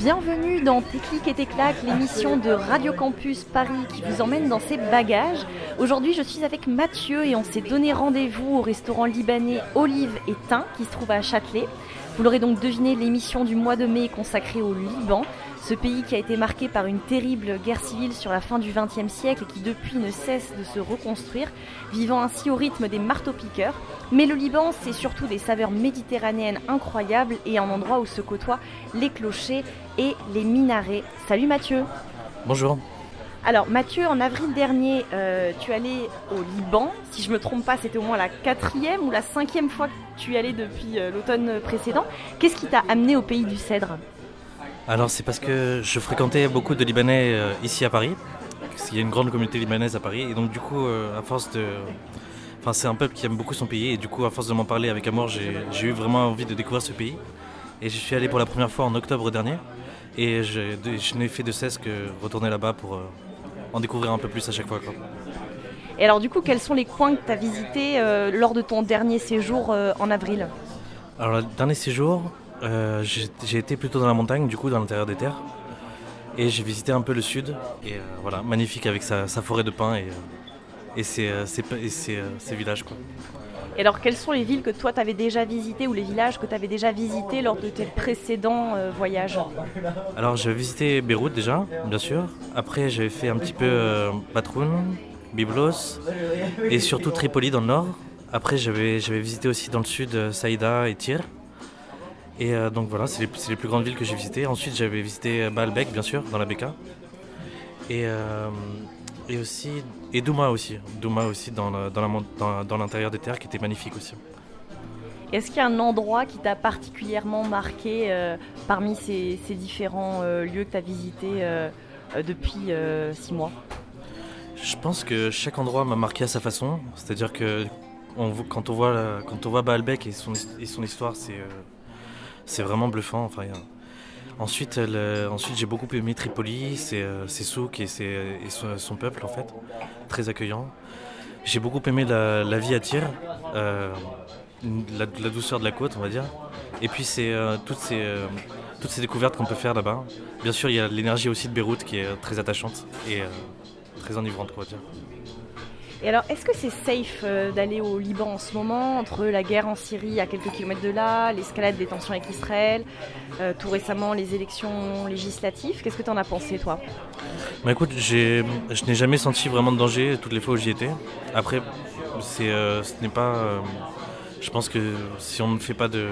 Bienvenue dans clics et claques, l'émission de Radio Campus Paris qui vous emmène dans ses bagages. Aujourd'hui, je suis avec Mathieu et on s'est donné rendez-vous au restaurant libanais Olive et Thym qui se trouve à Châtelet. Vous l'aurez donc deviné, l'émission du mois de mai est consacrée au Liban, ce pays qui a été marqué par une terrible guerre civile sur la fin du XXe siècle et qui depuis ne cesse de se reconstruire, vivant ainsi au rythme des marteaux-piqueurs. Mais le Liban, c'est surtout des saveurs méditerranéennes incroyables et un endroit où se côtoient les clochers et les minarets. Salut Mathieu Bonjour. Alors Mathieu, en avril dernier, euh, tu allais au Liban. Si je me trompe pas, c'était au moins la quatrième ou la cinquième fois que tu y allais depuis euh, l'automne précédent. Qu'est-ce qui t'a amené au pays du cèdre? Alors c'est parce que je fréquentais beaucoup de Libanais euh, ici à Paris. Il y a une grande communauté libanaise à Paris et donc du coup euh, à force de... Enfin c'est un peuple qui aime beaucoup son pays et du coup à force de m'en parler avec amour j'ai eu vraiment envie de découvrir ce pays. Et je suis allé pour la première fois en octobre dernier et je, n'ai fait de cesse que retourner là-bas pour euh, en découvrir un peu plus à chaque fois. quoi. Et alors du coup, quels sont les coins que tu as visités lors de ton dernier séjour en avril? Alors le dernier séjour, euh, j'ai été plutôt dans la montagne, du coup dans l'intérieur des terres. Et j'ai visité un peu le sud, et euh, voilà, magnifique avec sa, sa forêt de pins et, euh, et, ses, ses pe- et ses, ses villages. Quoi. Et alors quelles sont les villes que toi tu avais déjà visitées ou les villages que tu avais déjà visités lors de tes précédents euh, voyages? Alors j'ai visité Beyrouth déjà, bien sûr. Après j'avais fait un petit peu Batroun, Byblos, et surtout Tripoli dans le nord. Après j'avais visité aussi dans le sud Saïda et Tyr. Et euh, donc voilà, c'est les, plus grandes villes que j'ai visitées. Ensuite j'avais visité euh, Baalbek bien sûr, dans la Beka. Et, euh, et aussi, et Douma aussi, Douma aussi dans, le- dans, dans- dans l'intérieur des terres qui était magnifique aussi. Est-ce qu'il y a un endroit qui t'a particulièrement marqué euh, parmi ces, ces différents lieux que tu as visités depuis six mois? Je pense que chaque endroit m'a marqué à sa façon. C'est-à-dire que on quand on voit, quand on voit Baalbek et son, et son histoire, c'est c'est vraiment bluffant. Enfin, Ensuite, ensuite j'ai beaucoup aimé Tripoli, ses, euh, ses souks et, ses- son, peuple en fait, très accueillant. J'ai beaucoup aimé la, vie à Tyr, euh, la, douceur de la côte, on va dire. Et puis c'est euh, toutes, ces, euh, toutes ces découvertes qu'on peut faire là-bas. Bien sûr, il y a l'énergie aussi de Beyrouth qui est euh, très attachante et euh, très enivrante, on va dire. Et alors, est-ce que c'est safe euh, d'aller au Liban en ce moment, entre la guerre en Syrie à quelques kilomètres de là, l'escalade des tensions avec Israël, euh, tout récemment les élections législatives? Qu'est-ce que tu en as pensé, toi? Bah écoute, je n'ai jamais senti vraiment de danger toutes les fois où j'y étais. Après, euh, ce n'est pas. je pense que si on ne fait pas de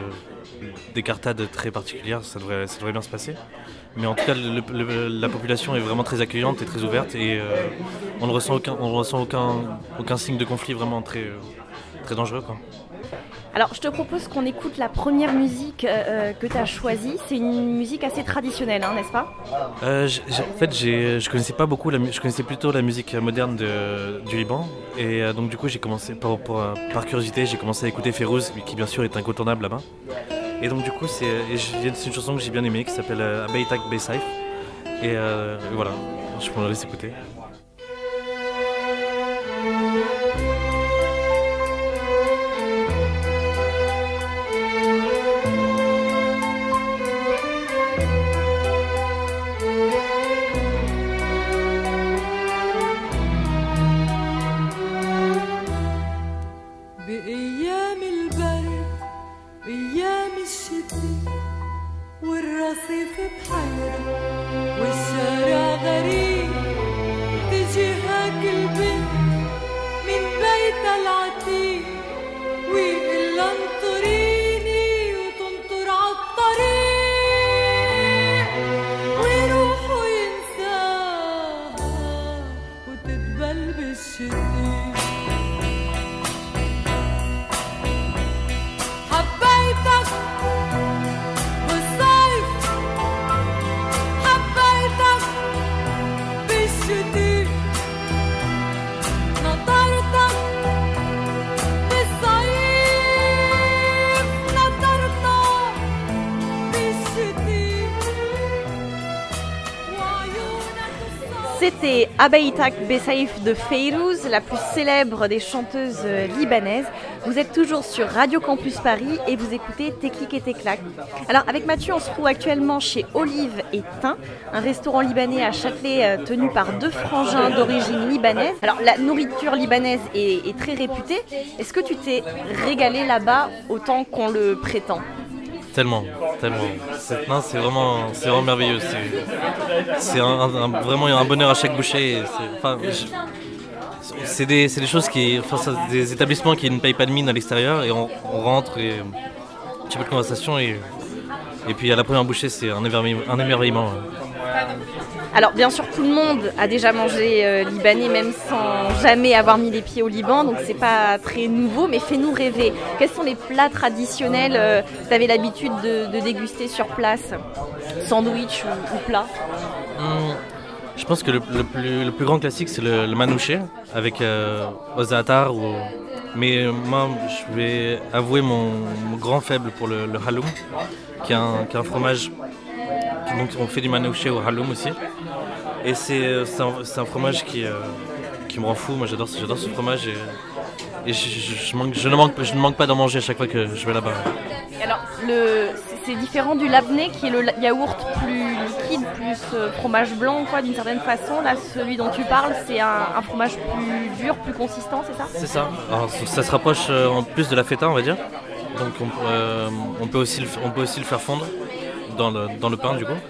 d'écartade très particulière, ça devrait, ça devrait bien se passer. Mais en tout cas, le- le- la population est vraiment très accueillante et très ouverte et euh, on ne ressent aucun, on ne ressent aucun, aucun signe de conflit vraiment très, euh, très dangereux. Quoi. Alors, je te propose qu'on écoute la première musique euh, que tu as choisie. C'est une musique assez traditionnelle, hein, n'est-ce pas? Euh, j'- j'- en fait, je connaissais pas beaucoup, la, je connaissais plutôt la musique moderne de- du Liban. Et euh, donc, du coup, j'ai commencé, par, par, par curiosité, j'ai commencé à écouter Férouz, qui bien sûr est incontournable là-bas. Et donc, du coup, c'est et une chanson que j'ai bien aimée qui s'appelle euh, Abeitak Beisaif. Et euh, voilà, je peux la laisser écouter. to you. C'était Abaïtak Bessaïf de Feyrouz, la plus célèbre des chanteuses euh, libanaises. Vous êtes toujours sur Radio Campus Paris et vous écoutez Teklik et Teklac. Alors avec Mathieu, on se trouve actuellement chez Olive et Thym, un restaurant libanais à Châtelet euh, tenu par deux frangins d'origine libanaise. Alors la nourriture libanaise est, est très réputée. Est-ce que tu t'es régalé là-bas autant qu'on le prétend? Tellement, tellement. Non, c'est vraiment, c'est vraiment merveilleux. C'est, vraiment un bonheur à chaque bouchée. enfin, c'est des, des choses qui, enfin, des établissements qui ne payent pas de mine à l'extérieur et on, rentre et tu pas de conversation et, et puis à la première bouchée c'est un émerveillement. Alors bien sûr tout le monde a déjà mangé euh, libanais même sans jamais avoir mis les pieds au Liban donc c'est pas très nouveau mais fais-nous rêver. Quels sont les plats traditionnels euh, que tu avais l'habitude de, déguster sur place? Sandwich ou, plat? Hum, Je pense que le, plus, grand classique c'est le, manouché avec euh, mais euh, moi je vais avouer mon, grand faible pour le, halloum qui est qui est un fromage donc on fait du manouché au halloum aussi et c'est euh, un, un fromage qui, euh, qui me rend fou moi j'adore ce- fromage et, et je, je- je manque- je ne manque, je ne manque pas d'en manger à chaque fois que je vais là-bas. Alors c'est- différent du labné qui est le yaourt plus liquide plus euh, fromage blanc quoi d'une certaine façon. Là celui dont tu parles c'est un, un fromage plus dur, plus consistant c'est ça? C'est ça. Alors, ça- se rapproche en plus de la feta, on va dire. Donc on, euh, on peut, aussi le, on peut aussi le faire fondre dans le, dans le pain du coup.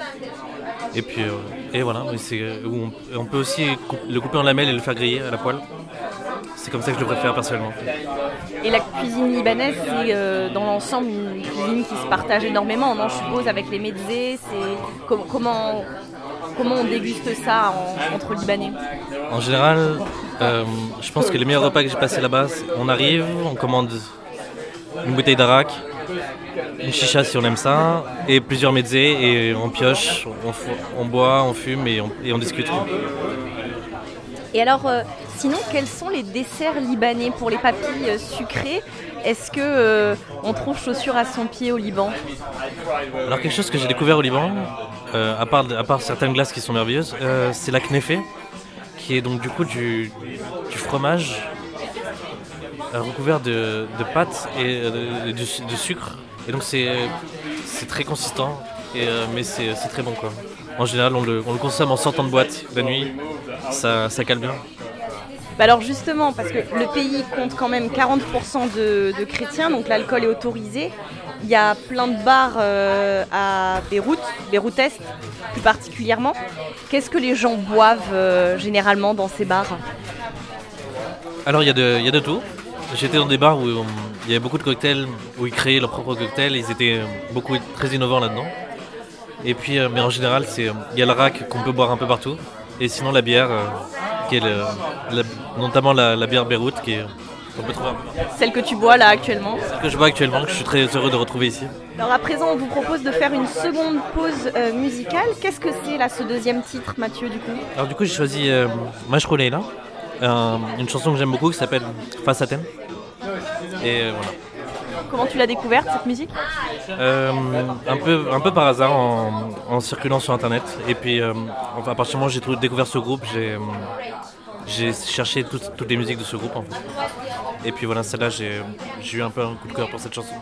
Et puis euh, et voilà, c'est, euh, où on, on peut aussi le couper en lamelles et le faire griller à la poêle. C'est comme ça que je le préfère personnellement. Et la cuisine libanaise, c'est euh, dans l'ensemble une cuisine qui se partage énormément. Non, je suppose avec les mezzés, c'est com- comment comment on déguste ça en- entre Libanais? En général, euh, je pense que les meilleurs repas que j'ai passés là-bas, on arrive, on commande une bouteille d'arak, une chicha si on aime ça, et plusieurs mezzés, et on pioche, on, boit, on fume et on, et on discute. Et alors, euh, sinon, quels sont les desserts libanais pour les papilles euh, sucrées? Est-ce que euh, on trouve chaussures à son pied au Liban? Alors quelque chose que j'ai découvert au Liban, euh, à, part, à part certaines glaces qui sont merveilleuses, c'est la knefé, qui est donc du coup du, du fromage recouvert de, de pâte et euh, de, de su- de sucre. Et donc c'est très consistant, et, euh, mais c'est très bon quoi. En général on le, on le consomme en sortant de boîte la nuit, ça, ça cale bien. Bah alors justement, parce que le pays compte quand même 40% de, de chrétiens, donc l'alcool est autorisé. Il y a plein de bars euh, à Beyrouth, Beyrouth Est plus particulièrement. Qu'est-ce que les gens boivent euh, généralement dans ces bars? Alors il y, a de- il y a de tout. J'étais dans des bars où euh, il y avait beaucoup de cocktails, où ils créaient leurs propres cocktails, ils étaient euh, beaucoup très innovants là-dedans. Et puis, euh, mais en général, c'est, il y a le rack qu'on peut boire un peu partout. Et sinon la bière, qui est le- la- notamment la, la bière Beyrouth, qui est, qu'on peut trouver. Celle que tu bois là actuellement que je bois actuellement, que je suis très heureux de retrouver ici. Alors à présent, on vous propose de faire une seconde pause euh, musicale. Qu'est-ce que c'est là ce deuxième titre, Mathieu, du coup? Alors du coup, j'ai choisi euh, Mashrou Leila, un- une chanson que j'aime beaucoup qui s'appelle Face à thème. Et euh, voilà. Comment tu l'as découverte cette musique Euh, un, peu, un peu par hasard en, en circulant sur internet. Et puis euh, enfin, à partir du moment où j'ai découvert ce groupe, j'ai euh, j'ai cherché toutes, toutes les musiques de ce groupe en fait. Et puis voilà, celle-là, j'ai j'ai eu un peu un coup de cœur pour cette chanson.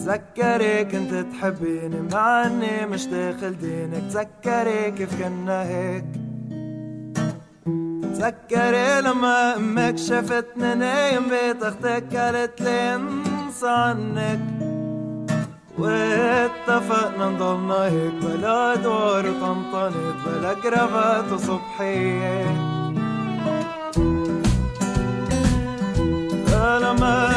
تتذكري كنت تحبيني مع اني مش داخل دينك. تذكري كيف كنا هيك. تذكري لما أمك شافتني نايم بيت أختك قالت لي انسى عنك. واتفقنا نضلنا هيك بلا دور وطنطنت بلا كرافات وصبحية فلما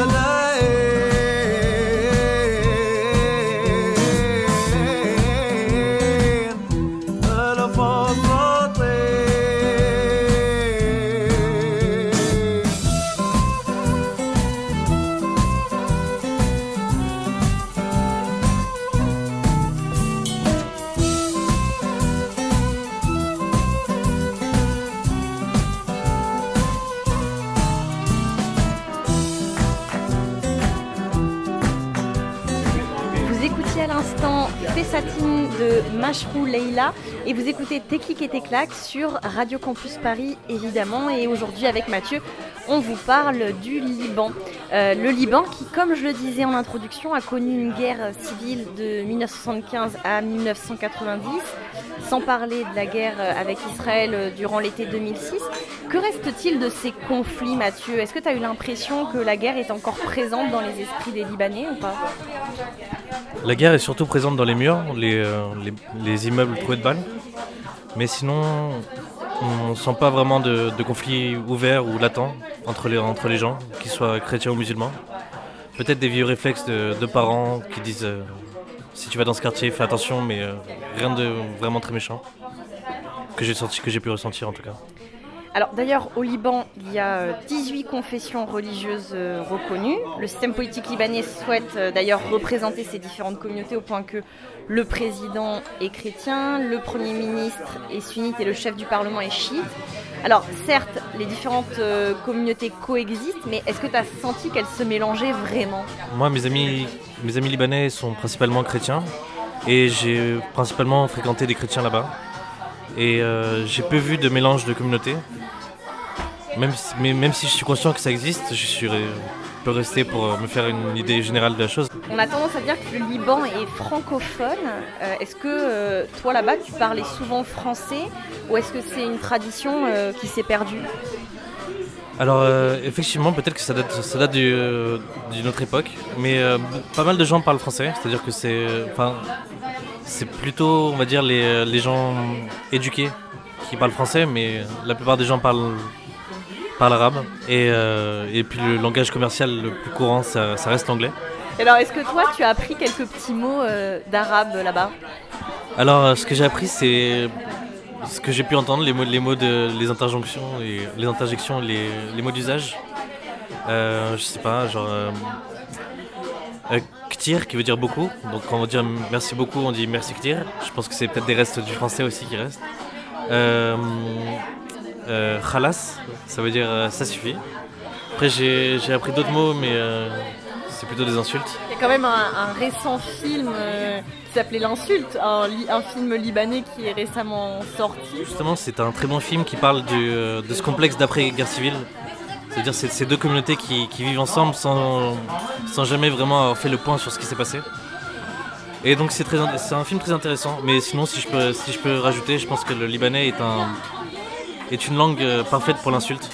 de Mashrou Leila et vous écoutez Technique et Téclac sur Radio Campus Paris évidemment et aujourd'hui avec Mathieu on vous parle du Liban. Euh, le Liban qui, comme je le disais en introduction, a connu une guerre civile de 1975 à 1990, sans parler de la guerre avec Israël durant l'été 2006. Que reste-t-il de ces conflits, Mathieu? Est-ce que tu as eu l'impression que la guerre est encore présente dans les esprits des Libanais ou pas? La guerre est surtout présente dans les murs, les, euh, les, les immeubles troués de balles. Mais sinon, on ne sent pas vraiment de, conflit ouvert ou latent entre les, gens, qu'ils soient chrétiens ou musulmans. Peut-être des vieux réflexes de, de parents qui disent euh, si tu vas dans ce quartier, fais attention, mais euh, rien de vraiment très méchant. Que j'ai senti, que j'ai pu ressentir en tout cas. Alors d'ailleurs, au Liban, il y a euh, 18 confessions religieuses euh, reconnues. Le système politique libanais souhaite euh, d'ailleurs représenter ces différentes communautés au point que le président est chrétien, le premier ministre est sunnite et le chef du parlement est chiite. Alors certes, les différentes euh, communautés coexistent, mais est-ce que tu as senti qu'elles se mélangeaient vraiment? Moi, mes amis, mes amis libanais sont principalement chrétiens et j'ai principalement fréquenté des chrétiens là-bas. Et euh, j'ai peu vu de mélange de communautés. Même si, mais même si je suis conscient que ça existe, je suis, euh, peux rester pour euh, me faire une idée générale de la chose. On a tendance à dire que le Liban est francophone. Euh, est-ce que euh, toi là-bas, tu parlais souvent français ou est-ce que c'est une tradition euh, qui s'est perdue? Alors effectivement, peut-être que ça date, ça date du, d'une autre époque, mais pas mal de gens parlent français, c'est-à-dire que c'est, enfin, c'est plutôt, on va dire, les, les gens éduqués qui parlent français, mais la plupart des gens parlent, parlent arabe. Et, euh, et puis le langage commercial le plus courant, ça, ça reste l'anglais. Alors est-ce que toi, tu as appris quelques petits mots euh, d'arabe là-bas? Alors ce que j'ai appris, c'est ce que j'ai pu entendre, les mots, les mots de, les interjonctions, et les interjections, les, les mots d'usage. Euh, je sais pas, genre ktir qui veut dire beaucoup. Donc quand on dire merci beaucoup, on dit merci ktir. Je pense que c'est peut-être des restes du français aussi qui restent. Euh, euh, khalas, ça veut dire euh, ça suffit. Après j'ai appris d'autres mots, mais euh, c'est plutôt des insultes. Il y a quand même un, un récent film qui s'appelait L'insulte, un, film libanais qui est récemment sorti. Justement, c'est un très bon film qui parle du, de ce complexe d'après-guerre civile. C'est-à-dire c'est ces deux communautés qui, vivent ensemble sans, jamais vraiment avoir fait le point sur ce qui s'est passé. Et donc c'est un film très intéressant. Mais sinon, si je peux, si je peux rajouter, je pense que le libanais est, un, est une langue euh, parfaite pour l'insulte.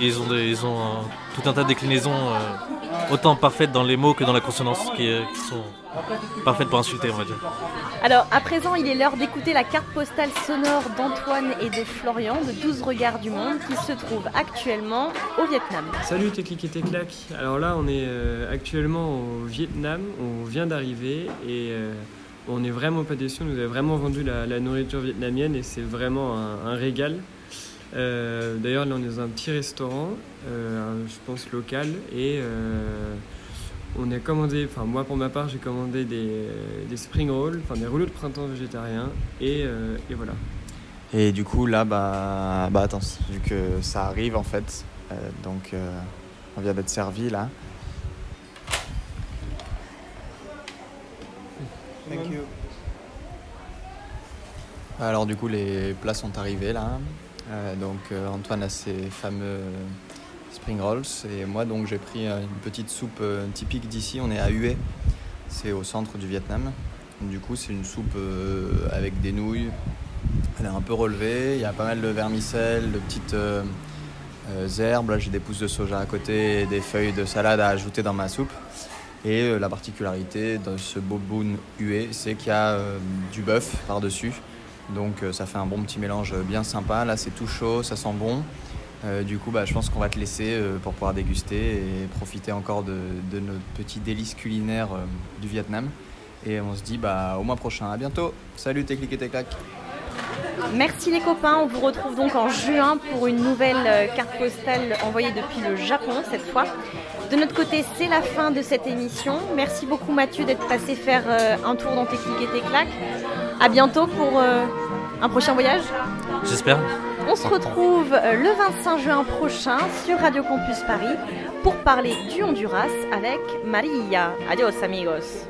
Ils ont, des- ils ont euh, tout un tas de déclinaisons euh, autant parfaites dans les mots que dans la consonance qui, euh, qui sont parfaites pour insulter, on va dire. Alors à présent, il est l'heure d'écouter la carte postale sonore d'Antoine et de Florian de 12 regards du monde qui se trouve actuellement au Vietnam. Salut Technique et Téclac. Alors là, on est euh, actuellement au Vietnam. On vient d'arriver et euh, on n'est vraiment pas déçus. On nous a vraiment vendu la, la nourriture vietnamienne et c'est vraiment un, un régal. Euh, D'ailleurs, là, on est dans un petit restaurant, euh, je pense local, et euh, on a commandé, enfin moi pour ma part, j'ai commandé des, des spring rolls, enfin des rouleaux de printemps végétariens, et, euh, et voilà. Et du coup, là, bah, bah attends, vu que ça arrive en fait, euh, donc euh, on vient d'être servi là. Thank you. Alors du coup, les plats sont arrivés là. Euh, donc euh, Antoine a ses fameux spring rolls et moi donc j'ai pris euh, une petite soupe euh, typique d'ici. On est à Hue, c'est au centre du Vietnam. Du coup, c'est une soupe euh, avec des nouilles. Elle est un peu relevée. Il y a pas mal de vermicelles, de petites euh, euh, herbes. Là, j'ai des pousses de soja à côté des feuilles de salade à ajouter dans ma soupe. Et euh, la particularité de ce boboon hué, c'est qu'il y a euh, du bœuf par-dessus. Donc euh, ça fait un bon petit mélange bien sympa. Là, c'est tout chaud, ça sent bon. Euh, du coup, bah, je pense qu'on va te laisser euh, pour pouvoir déguster et profiter encore de, de notre petit délice culinaire euh, du Vietnam. Et on se dit bah, au mois prochain. À bientôt. Salut, Téclic et Téclac. Merci les copains, on vous retrouve donc en juin pour une nouvelle euh, carte postale envoyée depuis le Japon cette fois. De notre côté, c'est la fin de cette émission. Merci beaucoup Mathieu d'être passé faire euh, un tour dans tes et tes. À bientôt pour euh, un prochain voyage. J'espère. On se retrouve euh, le 25 juin prochain sur Radio Campus Paris pour parler du Honduras avec Maria. Adios amigos.